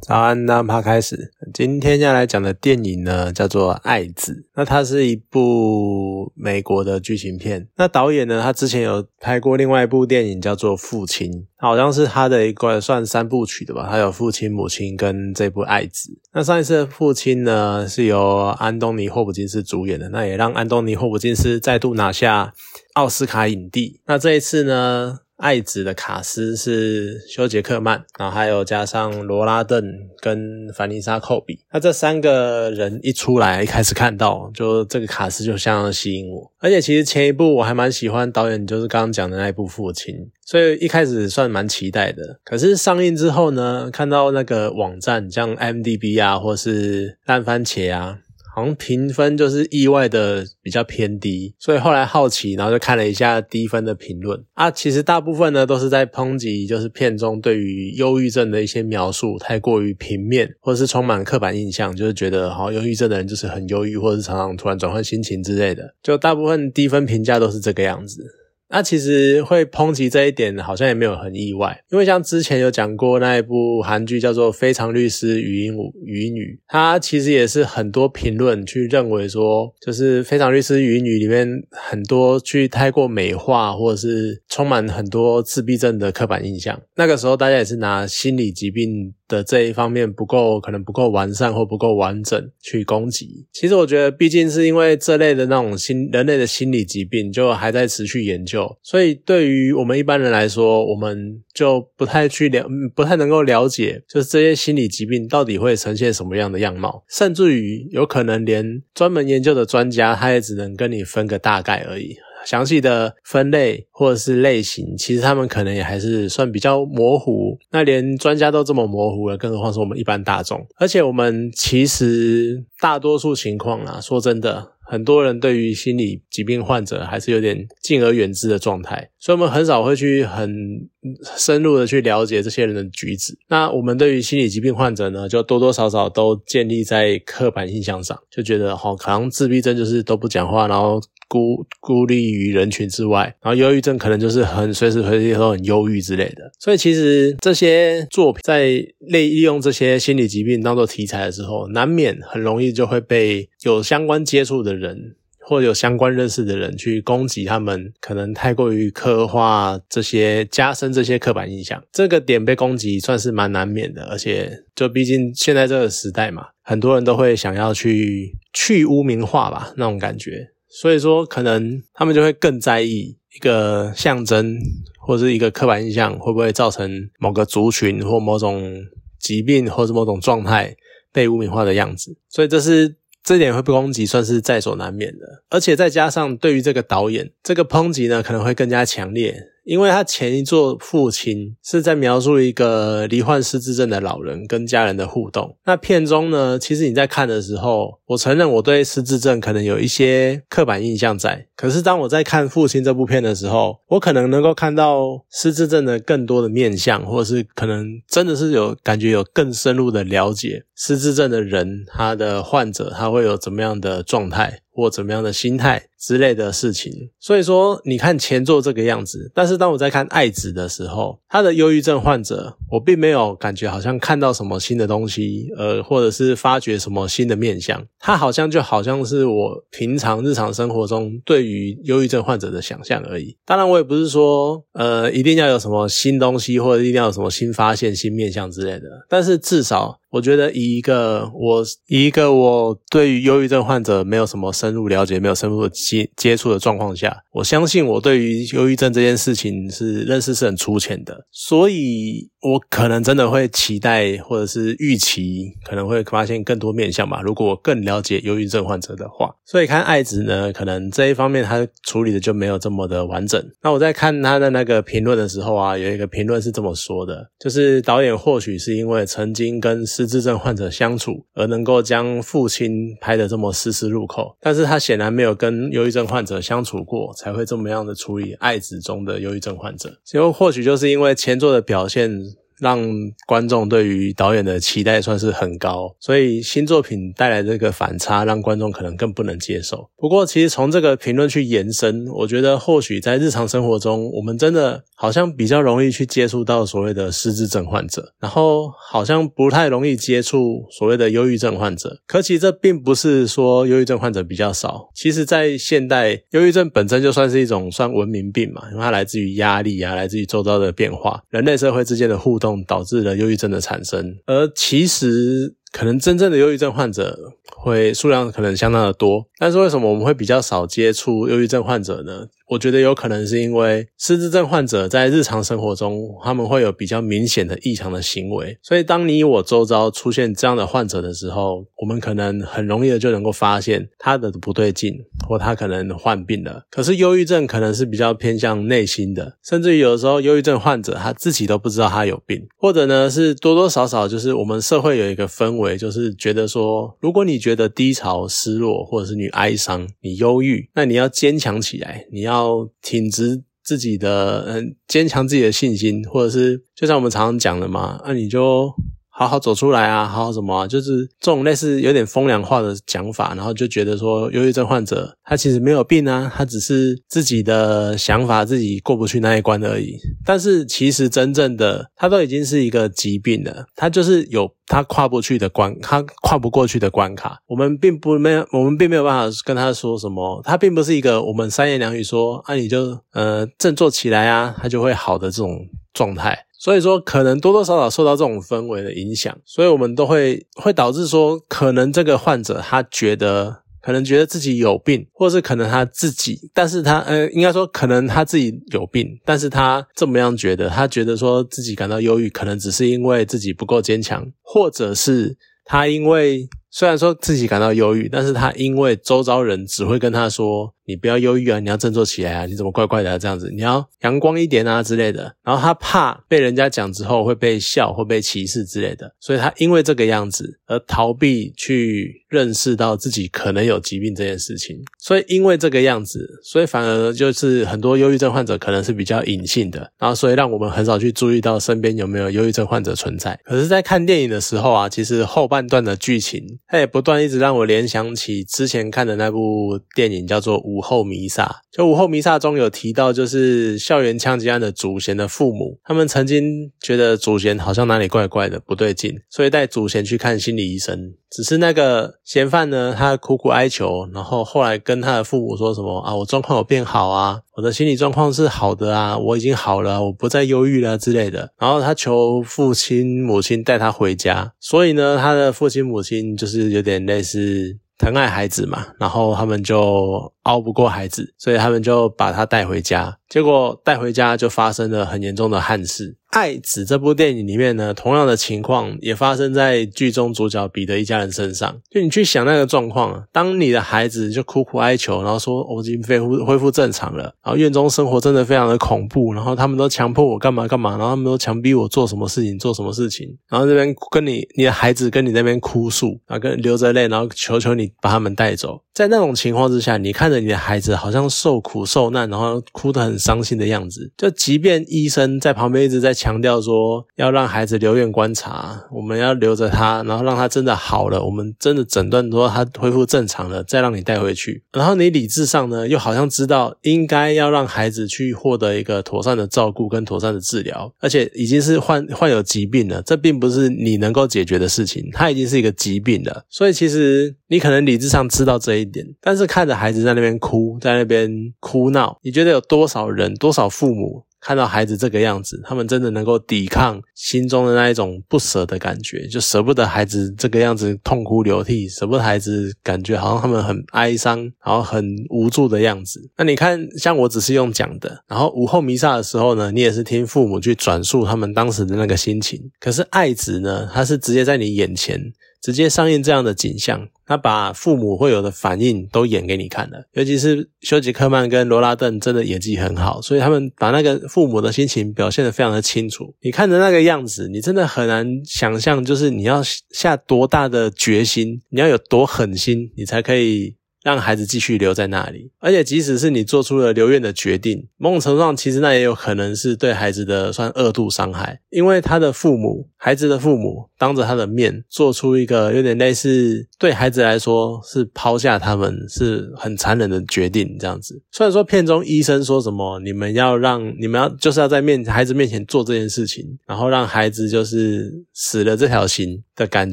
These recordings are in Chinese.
早安，那趴开始。今天要来讲的电影呢，叫做《爱子》。那它是一部美国的剧情片。那导演呢，他之前有拍过另外一部电影，叫做《父亲》，好像是他的一个算三部曲的吧。他有《父亲》《母亲》跟这部《爱子》。那上一次《父亲》呢，是由安东尼·霍普金斯主演的，那也让安东尼·霍普金斯再度拿下奥斯卡影帝。那这一次呢？爱子的卡斯是休杰克曼，然后还有加上罗拉邓跟凡妮莎寇比。那这三个人一出来，一开始看到就这个卡斯就相当吸引我。而且其实前一部我还蛮喜欢导演，就是刚刚讲的那一部《父亲》，所以一开始算蛮期待的。可是上映之后呢，看到那个网站像 M D B 啊，或是烂番茄啊。好像评分就是意外的比较偏低，所以后来好奇，然后就看了一下低分的评论啊。其实大部分呢都是在抨击，就是片中对于忧郁症的一些描述太过于平面，或者是充满刻板印象，就是觉得好忧郁症的人就是很忧郁，或者是常常突然转换心情之类的。就大部分低分评价都是这个样子。那其实会抨击这一点，好像也没有很意外，因为像之前有讲过那一部韩剧叫做《非常律师语音语语音语》，它其实也是很多评论去认为说，就是《非常律师语音语》里面很多去太过美化，或者是充满很多自闭症的刻板印象。那个时候大家也是拿心理疾病。的这一方面不够，可能不够完善或不够完整去攻击。其实我觉得，毕竟是因为这类的那种心人类的心理疾病就还在持续研究，所以对于我们一般人来说，我们就不太去了，不太能够了解，就是这些心理疾病到底会呈现什么样的样貌，甚至于有可能连专门研究的专家，他也只能跟你分个大概而已。详细的分类或者是类型，其实他们可能也还是算比较模糊。那连专家都这么模糊了，更何况是我们一般大众。而且我们其实大多数情况啊，说真的，很多人对于心理疾病患者还是有点敬而远之的状态，所以我们很少会去很深入的去了解这些人的举止。那我们对于心理疾病患者呢，就多多少少都建立在刻板印象上，就觉得好，可能自闭症就是都不讲话，然后。孤孤立于人群之外，然后忧郁症可能就是很随时随地都很忧郁之类的。所以其实这些作品在利利用这些心理疾病当做题材的时候，难免很容易就会被有相关接触的人或有相关认识的人去攻击他们，可能太过于刻画这些加深这些刻板印象。这个点被攻击算是蛮难免的，而且就毕竟现在这个时代嘛，很多人都会想要去去污名化吧，那种感觉。所以说，可能他们就会更在意一个象征或者是一个刻板印象会不会造成某个族群或某种疾病或者某种状态被污名化的样子。所以这是这点会被攻击，算是在所难免的。而且再加上对于这个导演，这个抨击呢可能会更加强烈。因为他前一座父亲是在描述一个罹患失智症的老人跟家人的互动。那片中呢，其实你在看的时候，我承认我对失智症可能有一些刻板印象在。可是当我在看父亲这部片的时候，我可能能够看到失智症的更多的面相，或者是可能真的是有感觉有更深入的了解失智症的人，他的患者他会有怎么样的状态。或怎么样的心态之类的事情，所以说你看前作这个样子，但是当我在看爱子的时候，他的忧郁症患者，我并没有感觉好像看到什么新的东西，呃，或者是发掘什么新的面相，他好像就好像是我平常日常生活中对于忧郁症患者的想象而已。当然，我也不是说，呃，一定要有什么新东西，或者一定要有什么新发现、新面相之类的，但是至少。我觉得以一个我以一个我对于忧郁症患者没有什么深入了解、没有深入的接接触的状况下，我相信我对于忧郁症这件事情是认识是很粗浅的，所以我可能真的会期待或者是预期可能会发现更多面相吧。如果我更了解忧郁症患者的话，所以看爱子呢，可能这一方面他处理的就没有这么的完整。那我在看他的那个评论的时候啊，有一个评论是这么说的，就是导演或许是因为曾经跟失智症患者相处，而能够将父亲拍得这么丝丝入扣，但是他显然没有跟忧郁症患者相处过，才会这么样的处理爱子中的忧郁症患者。其实或许就是因为前作的表现让观众对于导演的期待算是很高，所以新作品带来这个反差，让观众可能更不能接受。不过，其实从这个评论去延伸，我觉得或许在日常生活中，我们真的好像比较容易去接触到所谓的失智症患者，然后好像不太容易接触所谓的忧郁症患者。可其实这并不是说忧郁症患者比较少，其实在现代，忧郁症本身就算是一种算文明病嘛，因为它来自于压力啊，来自于周遭的变化，人类社会之间的互动导致了忧郁症的产生。而其实可能真正的忧郁症患者会数量可能相当的多，但是为什么我们会比较少接触忧郁症患者呢？我觉得有可能是因为失智症患者在日常生活中，他们会有比较明显的异常的行为，所以当你我周遭出现这样的患者的时候，我们可能很容易的就能够发现他的不对劲，或他可能患病了。可是忧郁症可能是比较偏向内心的，甚至于有的时候忧郁症患者他自己都不知道他有病，或者呢是多多少少就是我们社会有一个氛围，就是觉得说，如果你觉得低潮、失落，或者是你哀伤、你忧郁，那你要坚强起来，你要。要挺直自己的，嗯，坚强自己的信心，或者是就像我们常常讲的嘛，那你就好好走出来啊，好好什么，就是这种类似有点风凉话的讲法，然后就觉得说，忧郁症患者他其实没有病啊，他只是自己的想法自己过不去那一关而已。但是其实真正的他都已经是一个疾病了，他就是有。他跨不去的关，他跨不过去的关卡，我们并不没有，我们并没有办法跟他说什么。他并不是一个我们三言两语说啊，你就呃振作起来啊，他就会好的这种状态。所以说，可能多多少少受到这种氛围的影响，所以我们都会会导致说，可能这个患者他觉得。可能觉得自己有病，或是可能他自己，但是他呃，应该说可能他自己有病，但是他这么样觉得，他觉得说自己感到忧郁，可能只是因为自己不够坚强，或者是他因为虽然说自己感到忧郁，但是他因为周遭人只会跟他说。你不要忧郁啊！你要振作起来啊！你怎么怪怪的这样子？你要阳光一点啊之类的。然后他怕被人家讲之后会被笑会被歧视之类的，所以他因为这个样子而逃避去认识到自己可能有疾病这件事情。所以因为这个样子，所以反而就是很多忧郁症患者可能是比较隐性的，然后所以让我们很少去注意到身边有没有忧郁症患者存在。可是，在看电影的时候啊，其实后半段的剧情，它也不断一直让我联想起之前看的那部电影，叫做《无》。午后弥撒，就午后弥撒中有提到，就是校园枪击案的祖贤的父母，他们曾经觉得祖贤好像哪里怪怪的，不对劲，所以带祖贤去看心理医生。只是那个嫌犯呢，他苦苦哀求，然后后来跟他的父母说什么啊，我状况有变好啊，我的心理状况是好的啊，我已经好了，我不再忧郁了之类的。然后他求父亲母亲带他回家，所以呢，他的父亲母亲就是有点类似。疼爱孩子嘛，然后他们就熬不过孩子，所以他们就把他带回家。结果带回家就发生了很严重的憾事。《爱子》这部电影里面呢，同样的情况也发生在剧中主角彼得一家人身上。就你去想那个状况啊，当你的孩子就苦苦哀求，然后说我已经恢复恢复正常了，然后院中生活真的非常的恐怖，然后他们都强迫我干嘛干嘛，然后他们都强逼我做什么事情做什么事情，然后这边跟你你的孩子跟你那边哭诉，然后跟流着泪，然后求求你把他们带走。在那种情况之下，你看着你的孩子好像受苦受难，然后哭得很伤心的样子，就即便医生在旁边一直在。强调说要让孩子留院观察，我们要留着他，然后让他真的好了，我们真的诊断说他恢复正常了，再让你带回去。然后你理智上呢，又好像知道应该要让孩子去获得一个妥善的照顾跟妥善的治疗，而且已经是患患有疾病了，这并不是你能够解决的事情，他已经是一个疾病了。所以其实你可能理智上知道这一点，但是看着孩子在那边哭，在那边哭闹，你觉得有多少人，多少父母？看到孩子这个样子，他们真的能够抵抗心中的那一种不舍的感觉，就舍不得孩子这个样子痛哭流涕，舍不得孩子感觉好像他们很哀伤，然后很无助的样子。那你看，像我只是用讲的，然后午后弥撒的时候呢，你也是听父母去转述他们当时的那个心情。可是爱子呢，他是直接在你眼前。直接上映这样的景象，他把父母会有的反应都演给你看了。尤其是休杰克曼跟罗拉顿真的演技很好，所以他们把那个父母的心情表现得非常的清楚。你看着那个样子，你真的很难想象，就是你要下多大的决心，你要有多狠心，你才可以让孩子继续留在那里。而且，即使是你做出了留院的决定，某种程度上，其实那也有可能是对孩子的算恶度伤害，因为他的父母，孩子的父母当着他的面做出一个有点类似对孩子来说是抛下他们是很残忍的决定，这样子。虽然说片中医生说什么，你们要让你们要就是要在面孩子面前做这件事情，然后让孩子就是死了这条心的感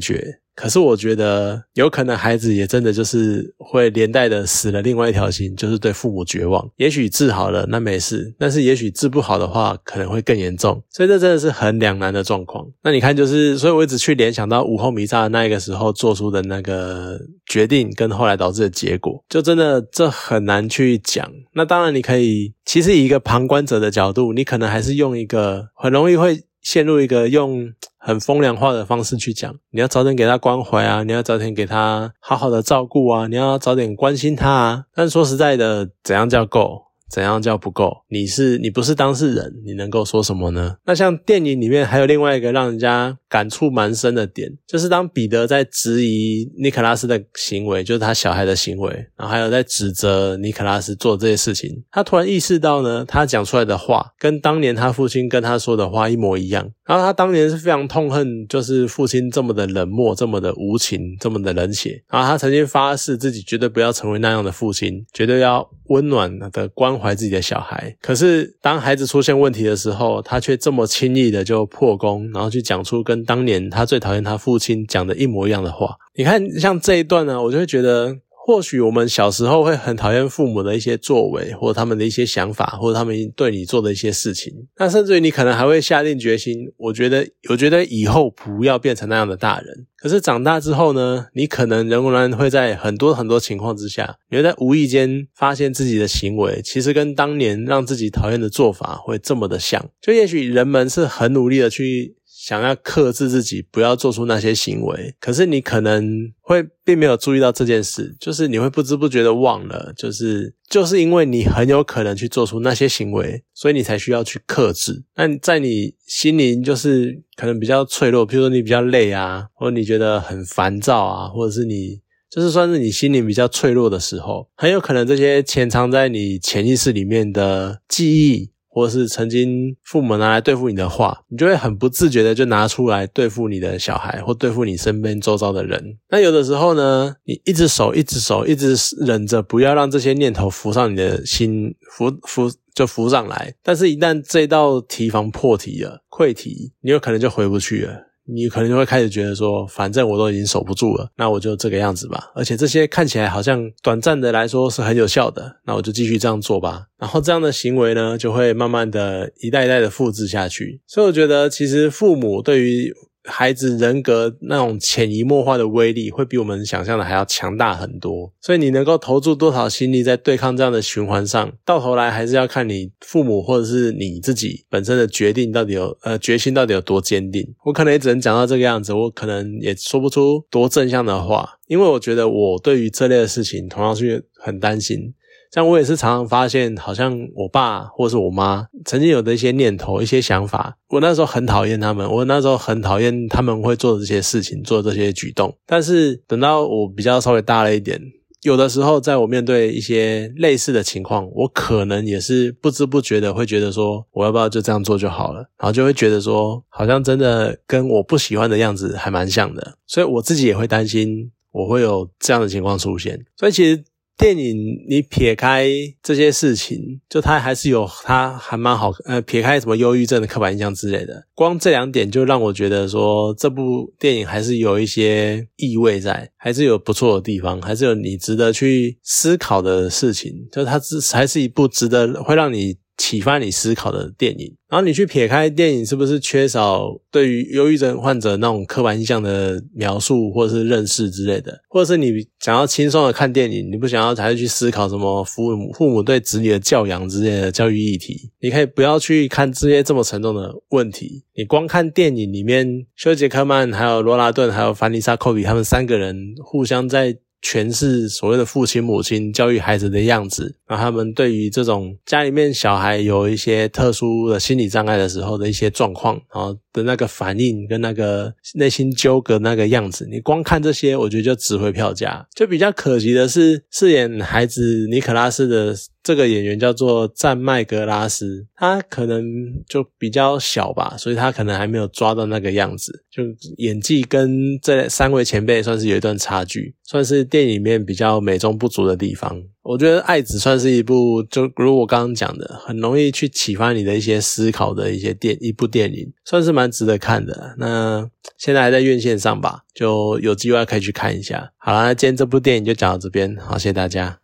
觉。可是我觉得有可能孩子也真的就是会连带的死了另外一条心，就是对父母绝望。也许治好了那没事，但是也许治不好的话可能会更严重。所以这真的是很两难的状况。那你看，就是所以我一直去联想到午后弥撒那一个时候做出的那个决定，跟后来导致的结果，就真的这很难去讲。那当然你可以，其实以一个旁观者的角度，你可能还是用一个很容易会陷入一个用。很风凉话的方式去讲，你要早点给他关怀啊，你要早点给他好好的照顾啊，你要早点关心他啊。但说实在的，怎样叫够？怎样叫不够？你是你不是当事人，你能够说什么呢？那像电影里面还有另外一个让人家感触蛮深的点，就是当彼得在质疑尼可拉斯的行为，就是他小孩的行为，然后还有在指责尼可拉斯做这些事情，他突然意识到呢，他讲出来的话跟当年他父亲跟他说的话一模一样。然后他当年是非常痛恨，就是父亲这么的冷漠，这么的无情，这么的冷血。然后他曾经发誓自己绝对不要成为那样的父亲，绝对要温暖的关怀自己的小孩。可是当孩子出现问题的时候，他却这么轻易的就破功，然后去讲出跟当年他最讨厌他父亲讲的一模一样的话。你看，像这一段呢，我就会觉得。或许我们小时候会很讨厌父母的一些作为，或他们的一些想法，或他们对你做的一些事情。那甚至于你可能还会下定决心，我觉得，我觉得以后不要变成那样的大人。可是长大之后呢，你可能仍然会在很多很多情况之下，你会在无意间发现自己的行为其实跟当年让自己讨厌的做法会这么的像。就也许人们是很努力的去。想要克制自己，不要做出那些行为，可是你可能会并没有注意到这件事，就是你会不知不觉的忘了，就是就是因为你很有可能去做出那些行为，所以你才需要去克制。那在你心灵就是可能比较脆弱，比如说你比较累啊，或者你觉得很烦躁啊，或者是你就是算是你心灵比较脆弱的时候，很有可能这些潜藏在你潜意识里面的记忆。或者是曾经父母拿来对付你的话，你就会很不自觉的就拿出来对付你的小孩，或对付你身边周遭的人。那有的时候呢，你一只手一只手一直忍着，不要让这些念头浮上你的心，浮浮就浮上来。但是，一旦这道提防破题了，溃题，你有可能就回不去了。你可能就会开始觉得说，反正我都已经守不住了，那我就这个样子吧。而且这些看起来好像短暂的来说是很有效的，那我就继续这样做吧。然后这样的行为呢，就会慢慢的一代一代的复制下去。所以我觉得，其实父母对于孩子人格那种潜移默化的威力，会比我们想象的还要强大很多。所以你能够投注多少心力在对抗这样的循环上，到头来还是要看你父母或者是你自己本身的决定到底有呃决心到底有多坚定。我可能也只能讲到这个样子，我可能也说不出多正向的话，因为我觉得我对于这类的事情同样是很担心。像我也是常常发现，好像我爸或是我妈曾经有的一些念头、一些想法，我那时候很讨厌他们，我那时候很讨厌他们会做的这些事情、做这些举动。但是等到我比较稍微大了一点，有的时候在我面对一些类似的情况，我可能也是不知不觉的会觉得说，我要不要就这样做就好了？然后就会觉得说，好像真的跟我不喜欢的样子还蛮像的，所以我自己也会担心我会有这样的情况出现。所以其实。电影你撇开这些事情，就它还是有它还蛮好，呃，撇开什么忧郁症的刻板印象之类的，光这两点就让我觉得说这部电影还是有一些意味在，还是有不错的地方，还是有你值得去思考的事情，就它是还是一部值得会让你。启发你思考的电影，然后你去撇开电影是不是缺少对于忧郁症患者那种刻板印象的描述或者是认识之类的，或者是你想要轻松的看电影，你不想要才去思考什么父母父母对子女的教养之类的教育议题，你可以不要去看这些这么沉重的问题，你光看电影里面休杰克曼、还有罗拉顿、还有凡妮莎·寇比他们三个人互相在。诠释所谓的父亲母亲教育孩子的样子，然后他们对于这种家里面小孩有一些特殊的心理障碍的时候的一些状况，然后的那个反应跟那个内心纠葛那个样子，你光看这些，我觉得就值回票价。就比较可惜的是，饰演孩子尼可拉斯的。这个演员叫做赞麦格拉斯，他可能就比较小吧，所以他可能还没有抓到那个样子，就演技跟这三位前辈算是有一段差距，算是电影里面比较美中不足的地方。我觉得《爱子》算是一部，就如我刚刚讲的，很容易去启发你的一些思考的一些电一部电影，算是蛮值得看的。那现在还在院线上吧，就有机会可以去看一下。好啦，那今天这部电影就讲到这边，好，谢谢大家。